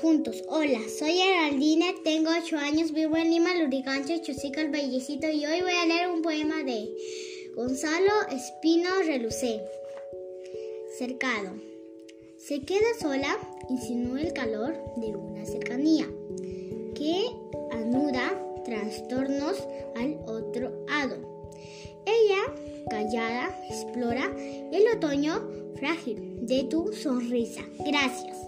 juntos. Hola, soy Geraldine, tengo 8 años, vivo en Lima, Lurigancho, Chosica, el Bellecito y hoy voy a leer un poema de Gonzalo Espino Relucé. Cercado. Se queda sola, insinúa el calor de una cercanía que anuda trastornos al otro hado. Ella, callada, explora el otoño frágil de tu sonrisa. Gracias.